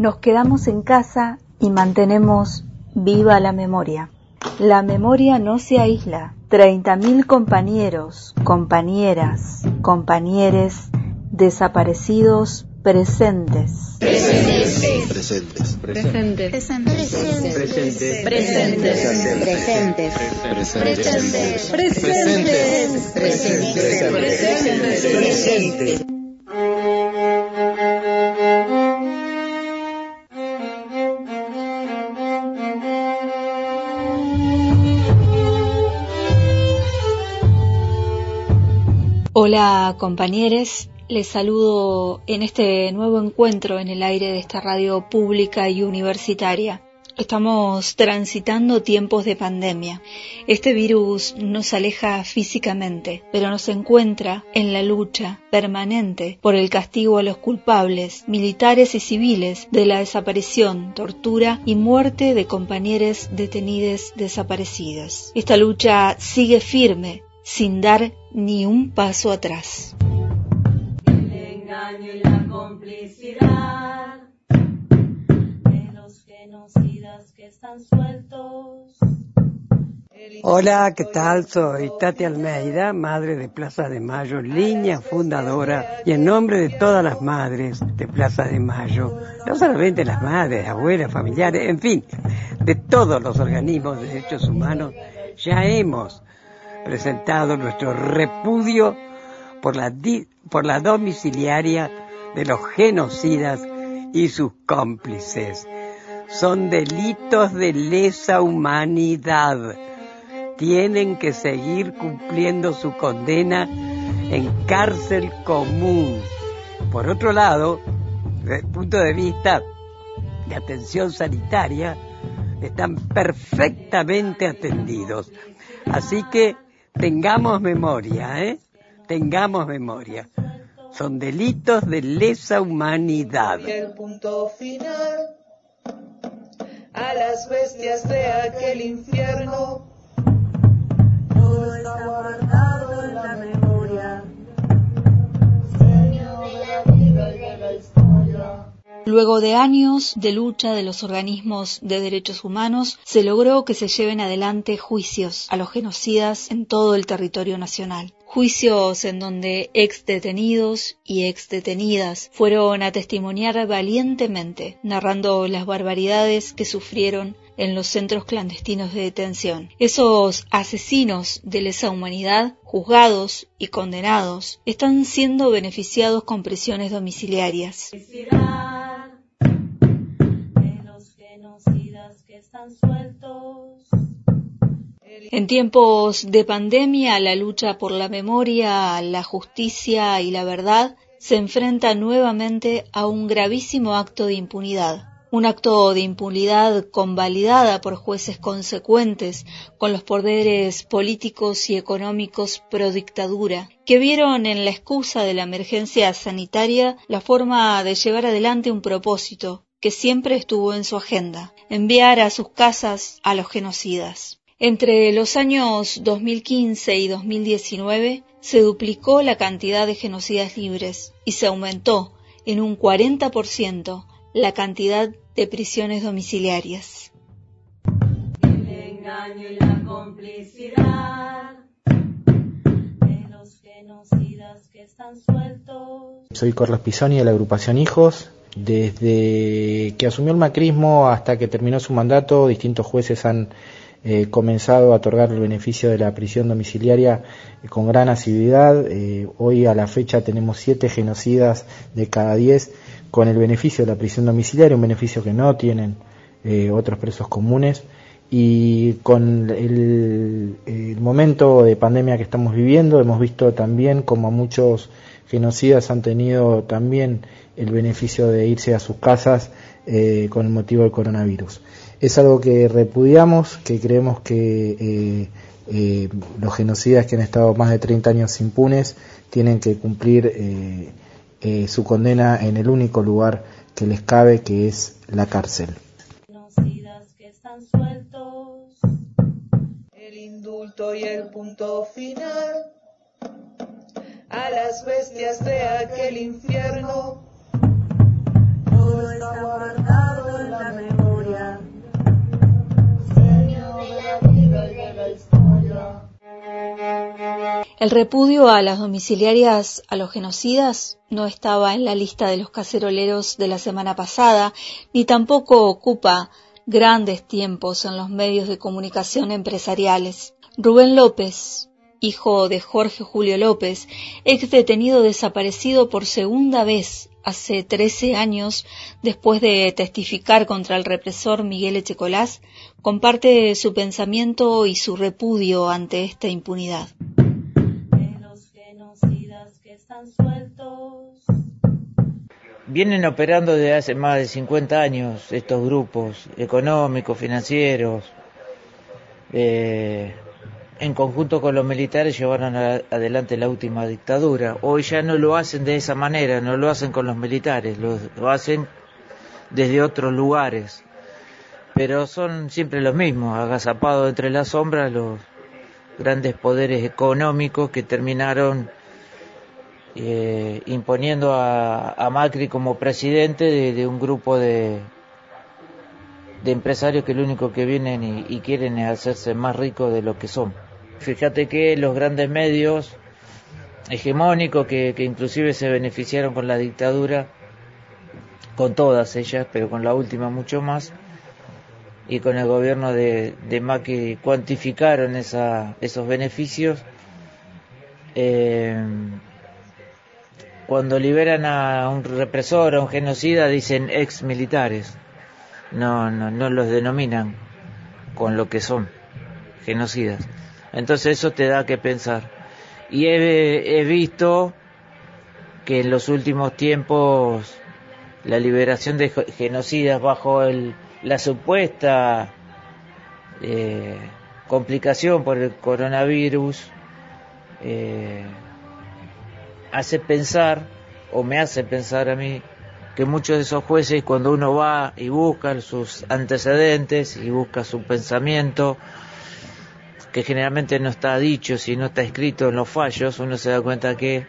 Nos quedamos en casa y mantenemos viva la memoria. La memoria no se aísla. 30.000 compañeros, compañeras, compañeres desaparecidos presentes. Presentes. Presentes. Presentes. Presentes. Presentes. Presentes. Presentes. Presentes. Hola compañeros, les saludo en este nuevo encuentro en el aire de esta radio pública y universitaria. Estamos transitando tiempos de pandemia. Este virus nos aleja físicamente, pero nos encuentra en la lucha permanente por el castigo a los culpables, militares y civiles, de la desaparición, tortura y muerte de compañeros detenidos desaparecidos. Esta lucha sigue firme, sin dar ni un paso atrás. El engaño y la complicidad de los genocidas que están sueltos. Hola, ¿qué tal? Soy Tati Almeida, madre de Plaza de Mayo, línea fundadora, y en nombre de todas las madres de Plaza de Mayo, no solamente las madres, abuelas, familiares, en fin, de todos los organismos de derechos humanos, ya hemos presentado nuestro repudio por la, di- por la domiciliaria de los genocidas y sus cómplices. Son delitos de lesa humanidad. Tienen que seguir cumpliendo su condena en cárcel común. Por otro lado, desde el punto de vista de atención sanitaria, están perfectamente atendidos. Así que tengamos memoria, ¿eh? Tengamos memoria. Son delitos de lesa humanidad. el punto final a las bestias de aquel infierno. Todo está guardado Luego de años de lucha de los organismos de derechos humanos, se logró que se lleven adelante juicios a los genocidas en todo el territorio nacional. Juicios en donde ex detenidos y ex detenidas fueron a testimoniar valientemente, narrando las barbaridades que sufrieron en los centros clandestinos de detención. Esos asesinos de lesa humanidad, juzgados y condenados, están siendo beneficiados con prisiones domiciliarias. En tiempos de pandemia, la lucha por la memoria, la justicia y la verdad se enfrenta nuevamente a un gravísimo acto de impunidad. Un acto de impunidad convalidada por jueces consecuentes con los poderes políticos y económicos pro dictadura, que vieron en la excusa de la emergencia sanitaria la forma de llevar adelante un propósito que siempre estuvo en su agenda, enviar a sus casas a los genocidas. Entre los años 2015 y 2019 se duplicó la cantidad de genocidas libres y se aumentó en un 40% la cantidad de prisiones domiciliarias. El engaño y la complicidad de los genocidas que están sueltos. Soy Carlos Pisoni de la agrupación Hijos. Desde que asumió el macrismo hasta que terminó su mandato, distintos jueces han eh, comenzado a otorgar el beneficio de la prisión domiciliaria eh, con gran asiduidad. Eh, hoy a la fecha tenemos siete genocidas de cada diez con el beneficio de la prisión domiciliaria, un beneficio que no tienen otros presos comunes. Y con el, momento de pandemia que estamos viviendo, hemos visto también como muchos genocidas han tenido también el beneficio de irse a sus casas eh, con el motivo del coronavirus. Es algo que repudiamos, que creemos que eh, eh, los genocidas que han estado más de 30 años impunes tienen que cumplir eh, su condena en el único lugar que les cabe, que es la cárcel y el punto final a las bestias de aquel infierno. Todo está guardado en la memoria, El repudio a las domiciliarias, a los genocidas, no estaba en la lista de los caceroleros de la semana pasada, ni tampoco ocupa grandes tiempos en los medios de comunicación empresariales. Rubén López, hijo de Jorge Julio López, ex detenido desaparecido por segunda vez hace 13 años después de testificar contra el represor Miguel Echecolás, comparte su pensamiento y su repudio ante esta impunidad sueltos. Vienen operando desde hace más de 50 años estos grupos económicos, financieros. Eh, en conjunto con los militares llevaron adelante la última dictadura. Hoy ya no lo hacen de esa manera, no lo hacen con los militares, lo, hacen desde otros lugares. Pero son siempre los mismos, agazapados entre las sombras los grandes poderes económicos que terminaron eh, imponiendo a, Macri como presidente de, un grupo de empresarios que lo único que vienen y, quieren es hacerse más ricos de lo que son. Fíjate que los grandes medios hegemónicos que, inclusive se beneficiaron con la dictadura, con todas ellas, pero con la última mucho más, y con el gobierno de, de Macri cuantificaron esa, esos beneficios. Eh, cuando liberan a un represor, a un genocida, dicen ex militares. No, no, no los denominan con lo que son, genocidas. Entonces eso te da que pensar. Y he, visto que en los últimos tiempos la liberación de genocidas bajo el, la supuesta eh, complicación por el coronavirus eh, hace pensar, o me hace pensar a mí, que muchos de esos jueces cuando uno va y busca sus antecedentes y busca su pensamiento, que generalmente no está dicho, si no está escrito en los fallos, uno se da cuenta que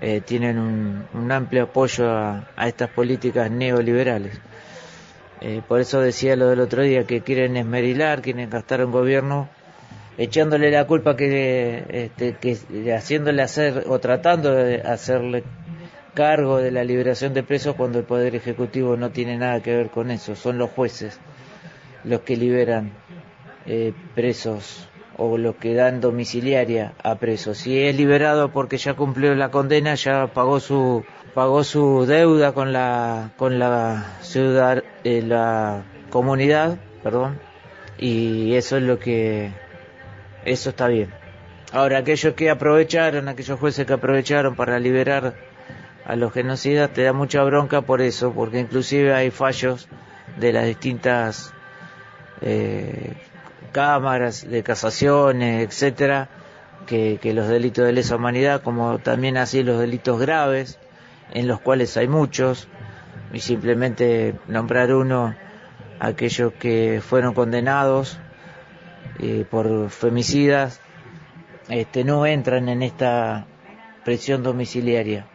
eh, tienen un, amplio apoyo a, estas políticas neoliberales. Eh, por eso decía lo del otro día, que quieren esmerilar, quieren gastar un gobierno echándole la culpa que, este, que haciéndole hacer o tratando de hacerle cargo de la liberación de presos cuando el poder ejecutivo no tiene nada que ver con eso son los jueces los que liberan eh, presos o los que dan domiciliaria a presos si es liberado porque ya cumplió la condena ya pagó su pagó su deuda con la con la ciudad eh, la comunidad perdón y eso es lo que eso está bien. Ahora, aquellos que aprovecharon, aquellos jueces que aprovecharon para liberar a los genocidas, te da mucha bronca por eso, porque inclusive hay fallos de las distintas eh, cámaras de casaciones, etcétera, que, los delitos de lesa humanidad, como también así los delitos graves, en los cuales hay muchos, y simplemente nombrar uno, aquellos que fueron condenados eh, por femicidas este, no entran en esta prisión domiciliaria.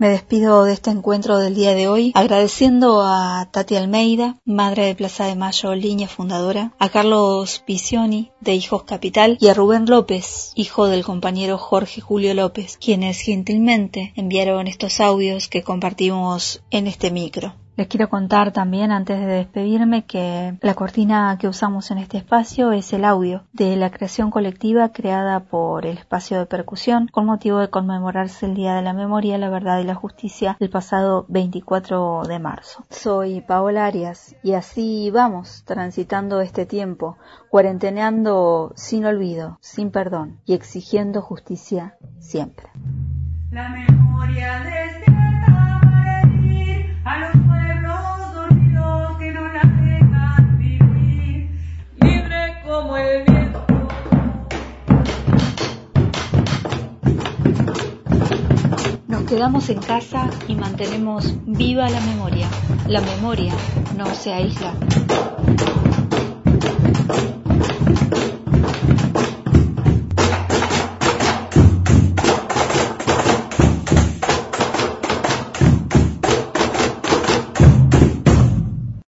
Me despido de este encuentro del día de hoy agradeciendo a Tati Almeida, madre de Plaza de Mayo, línea fundadora, a Carlos Pisioni de Hijos Capital y a Rubén López, hijo del compañero Jorge Julio López, quienes gentilmente enviaron estos audios que compartimos en este micro. Les quiero contar también antes de despedirme que la cortina que usamos en este espacio es el audio de la creación colectiva creada por el espacio de percusión con motivo de conmemorarse el Día de la Memoria, la Verdad y la Justicia el pasado 24 de marzo. Soy Paola Arias y así vamos transitando este tiempo, cuarenteneando sin olvido, sin perdón y exigiendo justicia siempre. La memoria de a los Nos quedamos en casa y mantenemos viva la memoria. La memoria no se aísla.